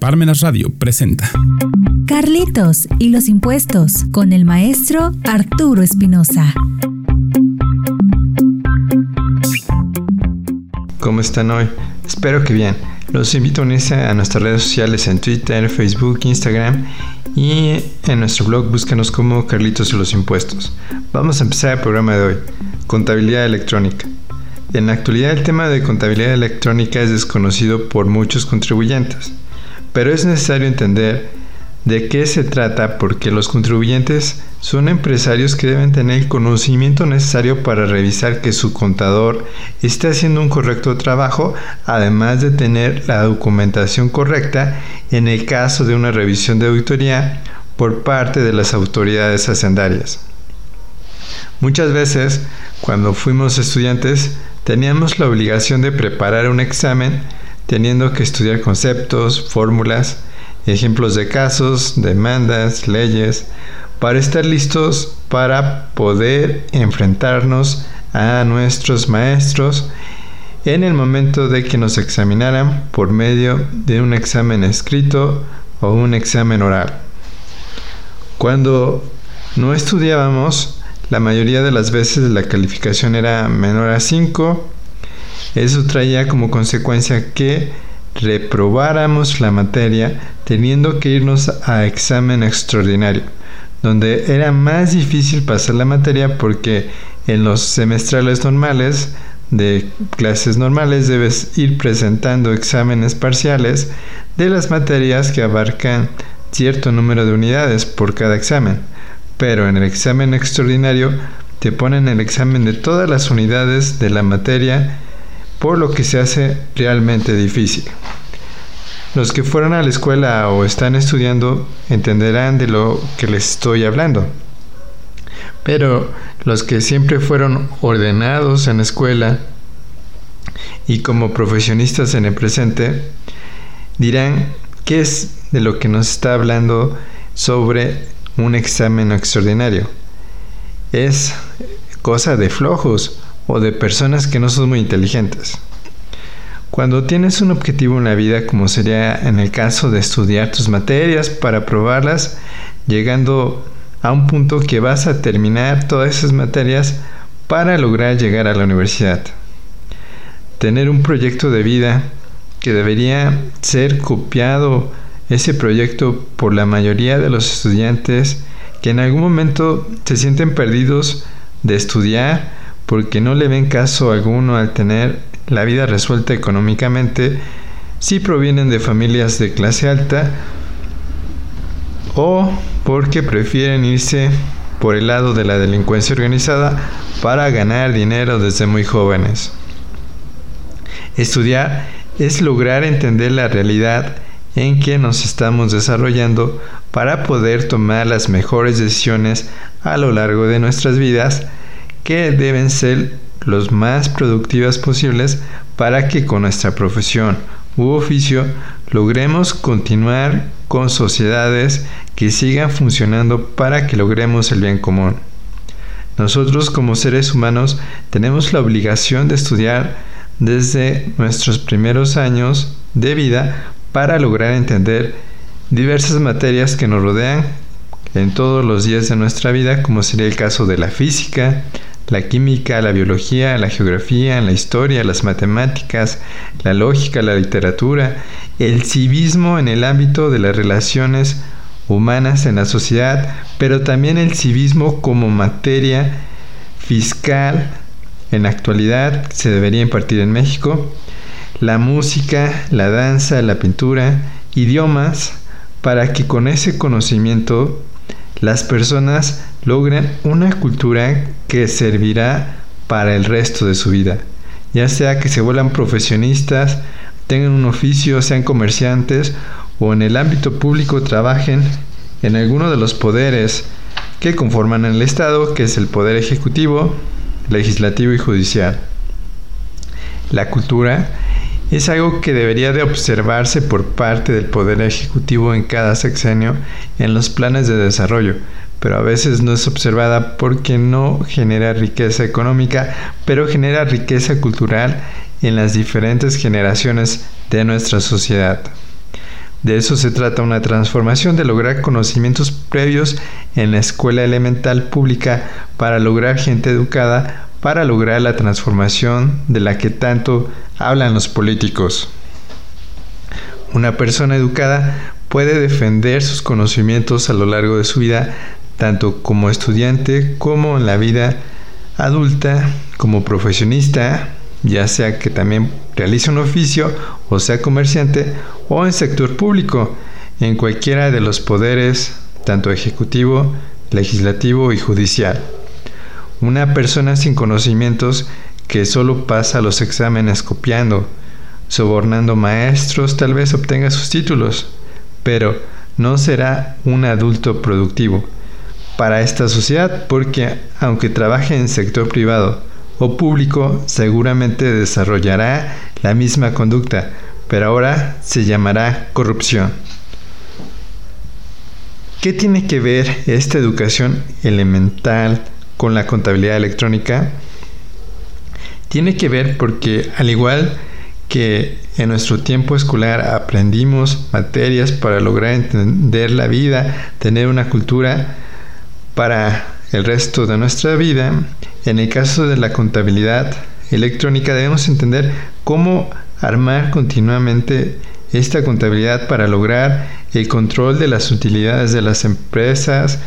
Parmenas Radio presenta Carlitos y los impuestos con el maestro Arturo Espinosa. ¿Cómo están hoy? Espero que bien. Los invito a unirse a nuestras redes sociales en Twitter, Facebook, Instagram y en nuestro blog búscanos como Carlitos y los impuestos. Vamos a empezar el programa de hoy, contabilidad electrónica. En la actualidad el tema de contabilidad electrónica es desconocido por muchos contribuyentes pero es necesario entender de qué se trata porque los contribuyentes son empresarios que deben tener el conocimiento necesario para revisar que su contador esté haciendo un correcto trabajo, además de tener la documentación correcta en el caso de una revisión de auditoría por parte de las autoridades hacendarias. Muchas veces, cuando fuimos estudiantes, teníamos la obligación de preparar un examen teniendo que estudiar conceptos, fórmulas, ejemplos de casos, demandas, leyes, para estar listos para poder enfrentarnos a nuestros maestros en el momento de que nos examinaran por medio de un examen escrito o un examen oral. Cuando no estudiábamos, la mayoría de las veces la calificación era menor a 5 eso traía como consecuencia que reprobáramos la materia teniendo que irnos a examen extraordinario, donde era más difícil pasar la materia porque en los semestrales normales de clases normales debes ir presentando exámenes parciales de las materias que abarcan cierto número de unidades por cada examen. Pero en el examen extraordinario te ponen el examen de todas las unidades de la materia por lo que se hace realmente difícil. Los que fueron a la escuela o están estudiando entenderán de lo que les estoy hablando. Pero los que siempre fueron ordenados en la escuela y como profesionistas en el presente dirán qué es de lo que nos está hablando sobre un examen extraordinario. Es cosa de flojos o de personas que no son muy inteligentes. Cuando tienes un objetivo en la vida, como sería en el caso de estudiar tus materias para probarlas, llegando a un punto que vas a terminar todas esas materias para lograr llegar a la universidad. Tener un proyecto de vida que debería ser copiado ese proyecto por la mayoría de los estudiantes que en algún momento se sienten perdidos de estudiar porque no le ven caso alguno al tener la vida resuelta económicamente si provienen de familias de clase alta o porque prefieren irse por el lado de la delincuencia organizada para ganar dinero desde muy jóvenes. Estudiar es lograr entender la realidad en que nos estamos desarrollando para poder tomar las mejores decisiones a lo largo de nuestras vidas que deben ser los más productivas posibles para que con nuestra profesión u oficio logremos continuar con sociedades que sigan funcionando para que logremos el bien común. Nosotros como seres humanos tenemos la obligación de estudiar desde nuestros primeros años de vida para lograr entender diversas materias que nos rodean en todos los días de nuestra vida, como sería el caso de la física, la química, la biología, la geografía, la historia, las matemáticas, la lógica, la literatura, el civismo en el ámbito de las relaciones humanas en la sociedad, pero también el civismo como materia fiscal en la actualidad se debería impartir en México, la música, la danza, la pintura, idiomas, para que con ese conocimiento las personas logren una cultura que servirá para el resto de su vida, ya sea que se vuelvan profesionistas, tengan un oficio, sean comerciantes o en el ámbito público trabajen en alguno de los poderes que conforman el Estado, que es el poder ejecutivo, legislativo y judicial. La cultura es algo que debería de observarse por parte del Poder Ejecutivo en cada sexenio en los planes de desarrollo, pero a veces no es observada porque no genera riqueza económica, pero genera riqueza cultural en las diferentes generaciones de nuestra sociedad. De eso se trata una transformación de lograr conocimientos previos en la escuela elemental pública para lograr gente educada, para lograr la transformación de la que tanto hablan los políticos. Una persona educada puede defender sus conocimientos a lo largo de su vida, tanto como estudiante como en la vida adulta, como profesionista, ya sea que también realice un oficio o sea comerciante o en sector público, en cualquiera de los poderes, tanto ejecutivo, legislativo y judicial. Una persona sin conocimientos que solo pasa los exámenes copiando, sobornando maestros, tal vez obtenga sus títulos, pero no será un adulto productivo para esta sociedad porque aunque trabaje en sector privado o público, seguramente desarrollará la misma conducta, pero ahora se llamará corrupción. ¿Qué tiene que ver esta educación elemental con la contabilidad electrónica? Tiene que ver porque al igual que en nuestro tiempo escolar aprendimos materias para lograr entender la vida, tener una cultura para el resto de nuestra vida, en el caso de la contabilidad electrónica debemos entender cómo armar continuamente esta contabilidad para lograr el control de las utilidades de las empresas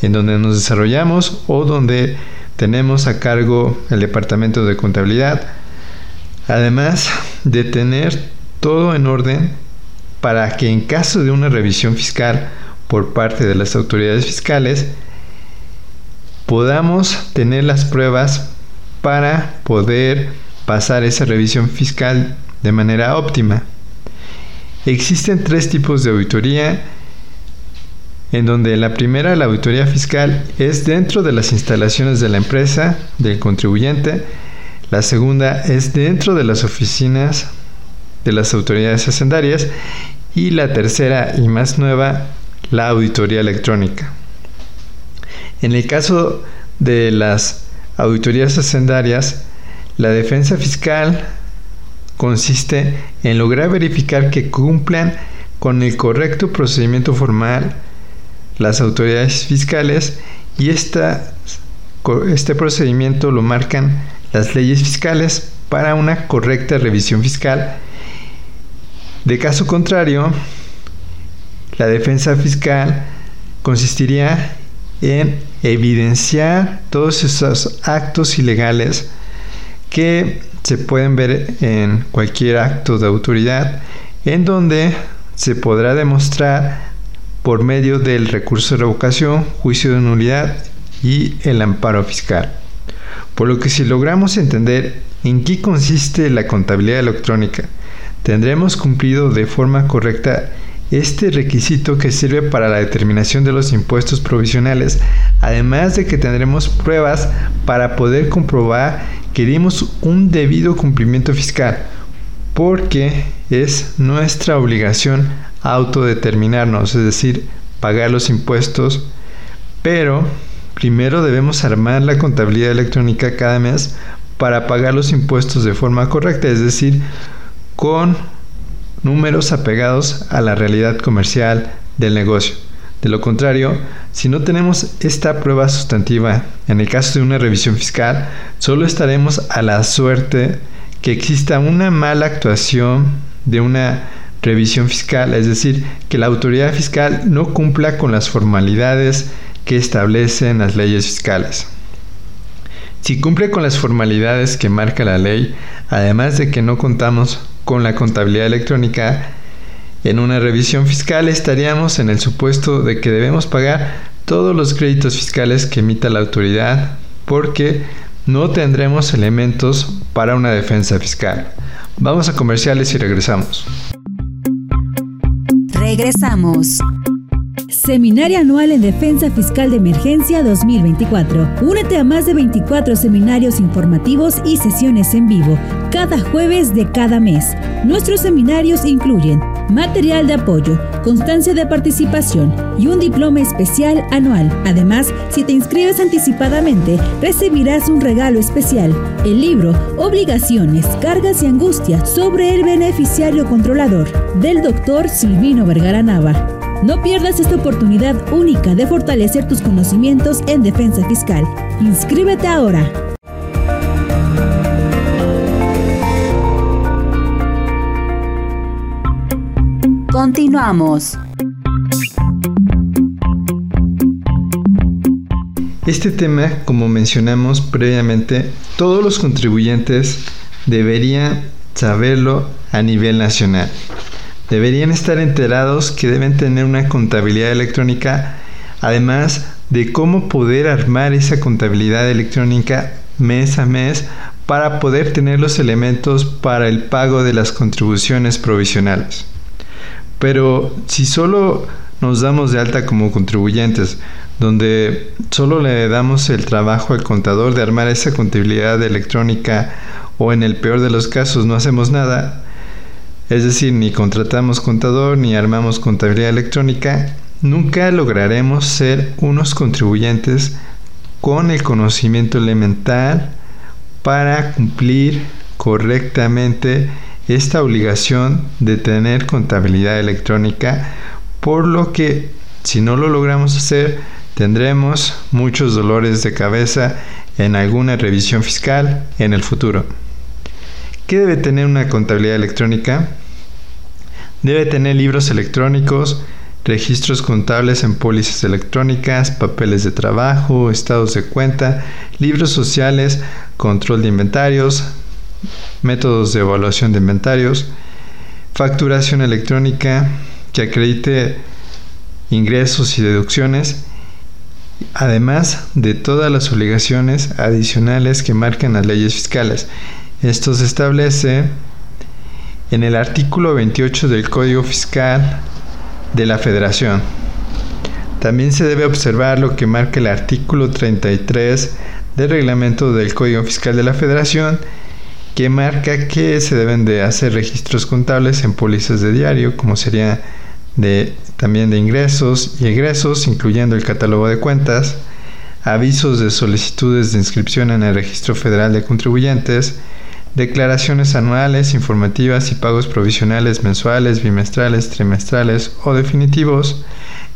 en donde nos desarrollamos o donde tenemos a cargo el departamento de contabilidad. Además de tener todo en orden para que en caso de una revisión fiscal por parte de las autoridades fiscales podamos tener las pruebas para poder pasar esa revisión fiscal de manera óptima. Existen tres tipos de auditoría, en donde la primera, la auditoría fiscal, es dentro de las instalaciones de la empresa, del contribuyente, la segunda es dentro de las oficinas de las autoridades hacendarias y la tercera y más nueva, la auditoría electrónica. En el caso de las auditorías hacendarias, la defensa fiscal consiste en lograr verificar que cumplan con el correcto procedimiento formal las autoridades fiscales y esta, este procedimiento lo marcan las leyes fiscales para una correcta revisión fiscal. De caso contrario, la defensa fiscal consistiría en evidenciar todos esos actos ilegales que se pueden ver en cualquier acto de autoridad en donde se podrá demostrar por medio del recurso de revocación, juicio de nulidad y el amparo fiscal. Por lo que si logramos entender en qué consiste la contabilidad electrónica, tendremos cumplido de forma correcta este requisito que sirve para la determinación de los impuestos provisionales, además de que tendremos pruebas para poder comprobar que dimos un debido cumplimiento fiscal, porque es nuestra obligación autodeterminarnos, es decir, pagar los impuestos, pero primero debemos armar la contabilidad electrónica cada mes para pagar los impuestos de forma correcta, es decir, con números apegados a la realidad comercial del negocio. De lo contrario, si no tenemos esta prueba sustantiva, en el caso de una revisión fiscal, solo estaremos a la suerte que exista una mala actuación de una revisión fiscal, es decir, que la autoridad fiscal no cumpla con las formalidades que establecen las leyes fiscales. Si cumple con las formalidades que marca la ley, además de que no contamos con la contabilidad electrónica, en una revisión fiscal estaríamos en el supuesto de que debemos pagar todos los créditos fiscales que emita la autoridad porque no tendremos elementos para una defensa fiscal. Vamos a comerciales y regresamos. Regresamos. Seminario Anual en Defensa Fiscal de Emergencia 2024. Únete a más de 24 seminarios informativos y sesiones en vivo, cada jueves de cada mes. Nuestros seminarios incluyen material de apoyo, constancia de participación y un diploma especial anual. Además, si te inscribes anticipadamente, recibirás un regalo especial, el libro Obligaciones, Cargas y Angustias sobre el beneficiario controlador del doctor Silvino Vergara Nava. No pierdas esta oportunidad única de fortalecer tus conocimientos en defensa fiscal. Inscríbete ahora. Continuamos. Este tema, como mencionamos previamente, todos los contribuyentes deberían saberlo a nivel nacional. Deberían estar enterados que deben tener una contabilidad electrónica, además de cómo poder armar esa contabilidad electrónica mes a mes para poder tener los elementos para el pago de las contribuciones provisionales. Pero si solo nos damos de alta como contribuyentes, donde solo le damos el trabajo al contador de armar esa contabilidad electrónica o en el peor de los casos no hacemos nada, es decir, ni contratamos contador ni armamos contabilidad electrónica, nunca lograremos ser unos contribuyentes con el conocimiento elemental para cumplir correctamente esta obligación de tener contabilidad electrónica, por lo que si no lo logramos hacer, tendremos muchos dolores de cabeza en alguna revisión fiscal en el futuro. ¿Qué debe tener una contabilidad electrónica? Debe tener libros electrónicos, registros contables en pólizas electrónicas, papeles de trabajo, estados de cuenta, libros sociales, control de inventarios, métodos de evaluación de inventarios, facturación electrónica que acredite ingresos y deducciones, además de todas las obligaciones adicionales que marcan las leyes fiscales. Esto se establece en el artículo 28 del Código Fiscal de la Federación. También se debe observar lo que marca el artículo 33 del reglamento del Código Fiscal de la Federación que marca que se deben de hacer registros contables en pólizas de diario, como sería también de ingresos y egresos, incluyendo el catálogo de cuentas, avisos de solicitudes de inscripción en el Registro Federal de Contribuyentes, declaraciones anuales, informativas y pagos provisionales mensuales, bimestrales, trimestrales o definitivos,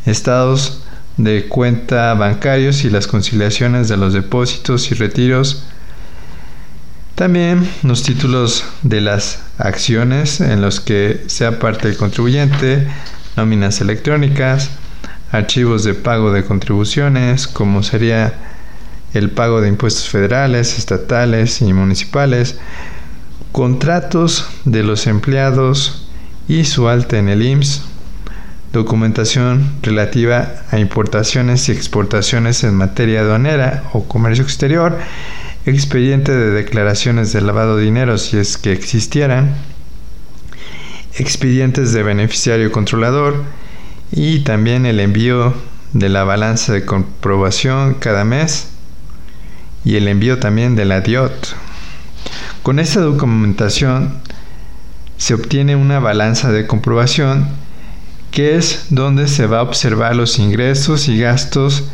estados de cuenta bancarios y las conciliaciones de los depósitos y retiros, también los títulos de las acciones en los que sea parte el contribuyente, nóminas electrónicas, archivos de pago de contribuciones, como sería el pago de impuestos federales, estatales y municipales, contratos de los empleados y su alta en el IMSS, documentación relativa a importaciones y exportaciones en materia aduanera o comercio exterior, expediente de declaraciones de lavado de dinero si es que existieran, expedientes de beneficiario controlador y también el envío de la balanza de comprobación cada mes y el envío también de la DIOT. Con esta documentación se obtiene una balanza de comprobación que es donde se va a observar los ingresos y gastos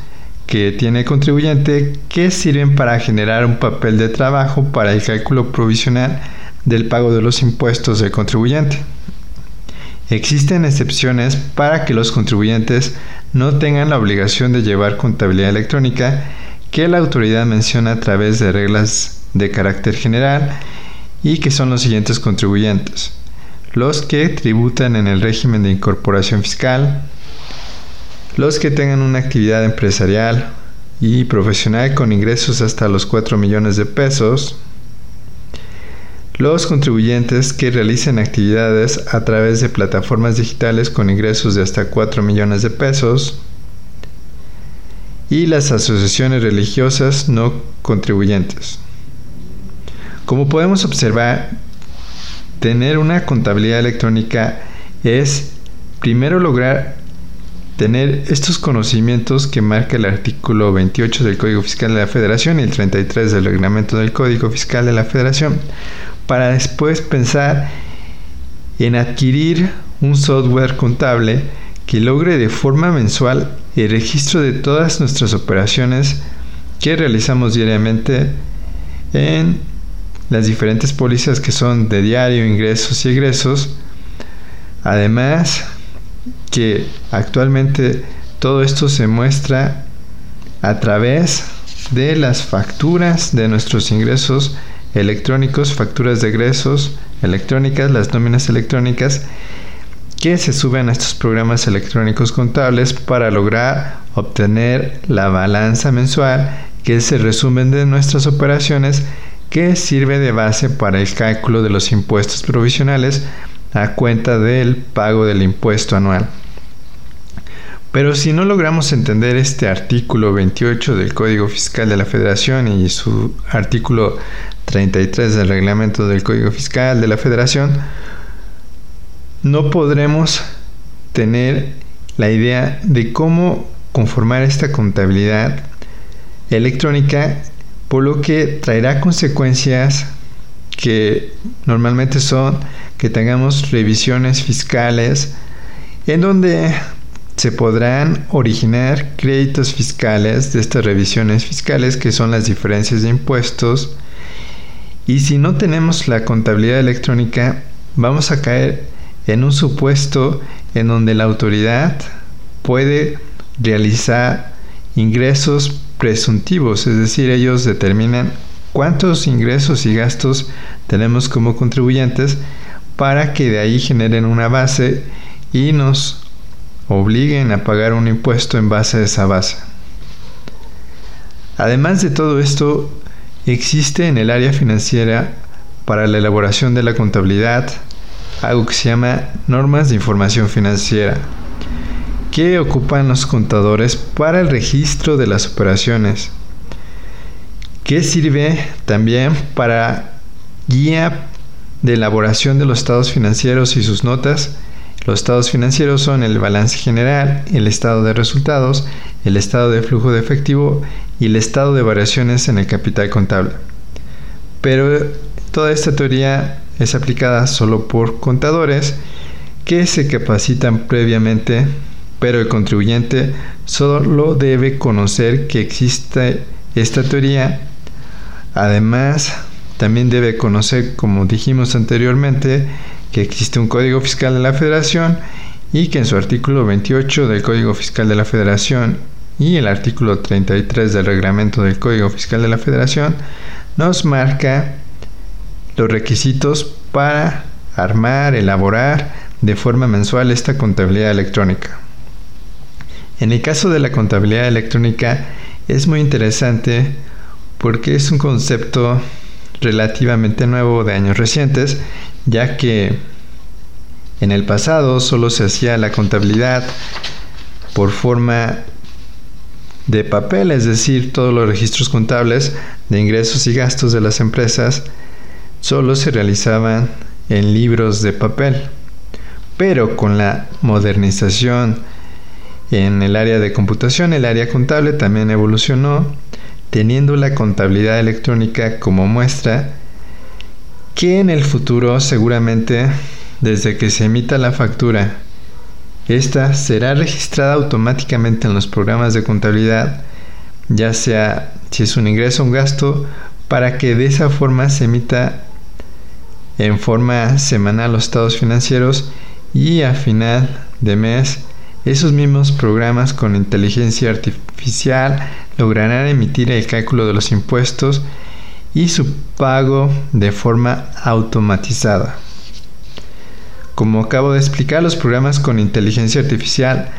que tiene el contribuyente que sirven para generar un papel de trabajo para el cálculo provisional del pago de los impuestos del contribuyente. Existen excepciones para que los contribuyentes no tengan la obligación de llevar contabilidad electrónica que la autoridad menciona a través de reglas de carácter general y que son los siguientes contribuyentes. Los que tributan en el régimen de incorporación fiscal, los que tengan una actividad empresarial y profesional con ingresos hasta los 4 millones de pesos, los contribuyentes que realicen actividades a través de plataformas digitales con ingresos de hasta 4 millones de pesos, y las asociaciones religiosas no contribuyentes. Como podemos observar, tener una contabilidad electrónica es primero lograr tener estos conocimientos que marca el artículo 28 del Código Fiscal de la Federación y el 33 del reglamento del Código Fiscal de la Federación, para después pensar en adquirir un software contable que logre de forma mensual el registro de todas nuestras operaciones que realizamos diariamente en las diferentes pólizas que son de diario, ingresos y egresos. Además que actualmente todo esto se muestra a través de las facturas de nuestros ingresos electrónicos, facturas de egresos electrónicas, las nóminas electrónicas que se suben a estos programas electrónicos contables para lograr obtener la balanza mensual que es el resumen de nuestras operaciones que sirve de base para el cálculo de los impuestos provisionales a cuenta del pago del impuesto anual. Pero si no logramos entender este artículo 28 del Código Fiscal de la Federación y su artículo 33 del Reglamento del Código Fiscal de la Federación, no podremos tener la idea de cómo conformar esta contabilidad electrónica, por lo que traerá consecuencias que normalmente son que tengamos revisiones fiscales en donde se podrán originar créditos fiscales de estas revisiones fiscales que son las diferencias de impuestos. Y si no tenemos la contabilidad electrónica vamos a caer en un supuesto en donde la autoridad puede realizar ingresos presuntivos, es decir, ellos determinan cuántos ingresos y gastos tenemos como contribuyentes para que de ahí generen una base y nos obliguen a pagar un impuesto en base a esa base. Además de todo esto, existe en el área financiera para la elaboración de la contabilidad algo que se llama normas de información financiera, que ocupan los contadores para el registro de las operaciones, que sirve también para guía de elaboración de los estados financieros y sus notas, los estados financieros son el balance general, el estado de resultados, el estado de flujo de efectivo y el estado de variaciones en el capital contable. Pero toda esta teoría es aplicada solo por contadores que se capacitan previamente, pero el contribuyente solo debe conocer que existe esta teoría. Además, también debe conocer, como dijimos anteriormente, que existe un Código Fiscal de la Federación y que en su artículo 28 del Código Fiscal de la Federación y el artículo 33 del reglamento del Código Fiscal de la Federación nos marca los requisitos para armar, elaborar de forma mensual esta contabilidad electrónica. En el caso de la contabilidad electrónica es muy interesante porque es un concepto relativamente nuevo de años recientes ya que en el pasado solo se hacía la contabilidad por forma de papel, es decir, todos los registros contables de ingresos y gastos de las empresas solo se realizaban en libros de papel. Pero con la modernización en el área de computación, el área contable también evolucionó, teniendo la contabilidad electrónica como muestra que en el futuro seguramente desde que se emita la factura, esta será registrada automáticamente en los programas de contabilidad, ya sea si es un ingreso o un gasto, para que de esa forma se emita en forma semanal los estados financieros y a final de mes esos mismos programas con inteligencia artificial lograrán emitir el cálculo de los impuestos y su pago de forma automatizada. Como acabo de explicar, los programas con inteligencia artificial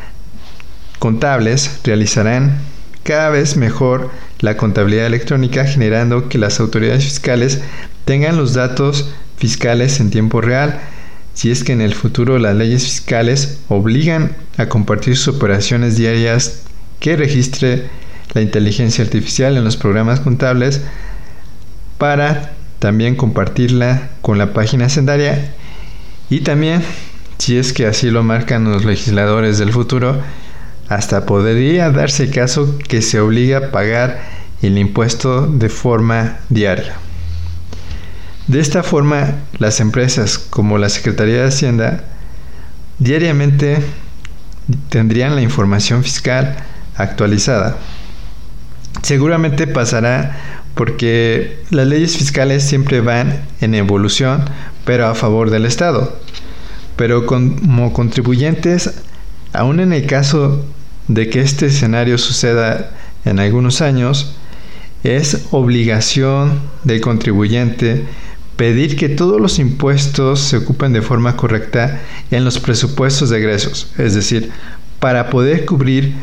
contables realizarán cada vez mejor la contabilidad electrónica generando que las autoridades fiscales tengan los datos fiscales en tiempo real si es que en el futuro las leyes fiscales obligan a compartir sus operaciones diarias que registre la inteligencia artificial en los programas contables para también compartirla con la página sendaria y también, si es que así lo marcan los legisladores del futuro, hasta podría darse caso que se obliga a pagar el impuesto de forma diaria. De esta forma, las empresas como la Secretaría de Hacienda diariamente tendrían la información fiscal actualizada. Seguramente pasará porque las leyes fiscales siempre van en evolución, pero a favor del Estado. Pero como contribuyentes, aún en el caso de que este escenario suceda en algunos años, es obligación del contribuyente pedir que todos los impuestos se ocupen de forma correcta en los presupuestos de egresos, es decir, para poder cubrir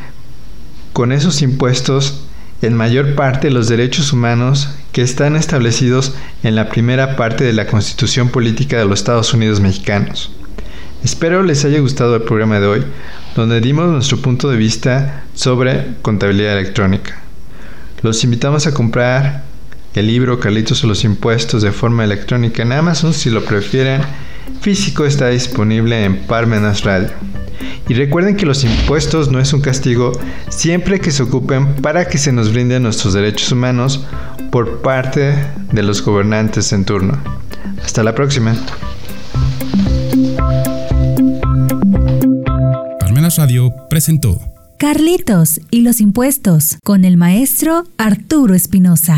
con esos impuestos en mayor parte los derechos humanos que están establecidos en la primera parte de la Constitución Política de los Estados Unidos Mexicanos. Espero les haya gustado el programa de hoy, donde dimos nuestro punto de vista sobre contabilidad electrónica. Los invitamos a comprar el libro Carlitos o los impuestos de forma electrónica en Amazon si lo prefieren. Físico está disponible en Parmenas Radio. Y recuerden que los impuestos no es un castigo siempre que se ocupen para que se nos brinden nuestros derechos humanos por parte de los gobernantes en turno. Hasta la próxima. Parmenas Radio presentó Carlitos y los impuestos con el maestro Arturo Espinosa.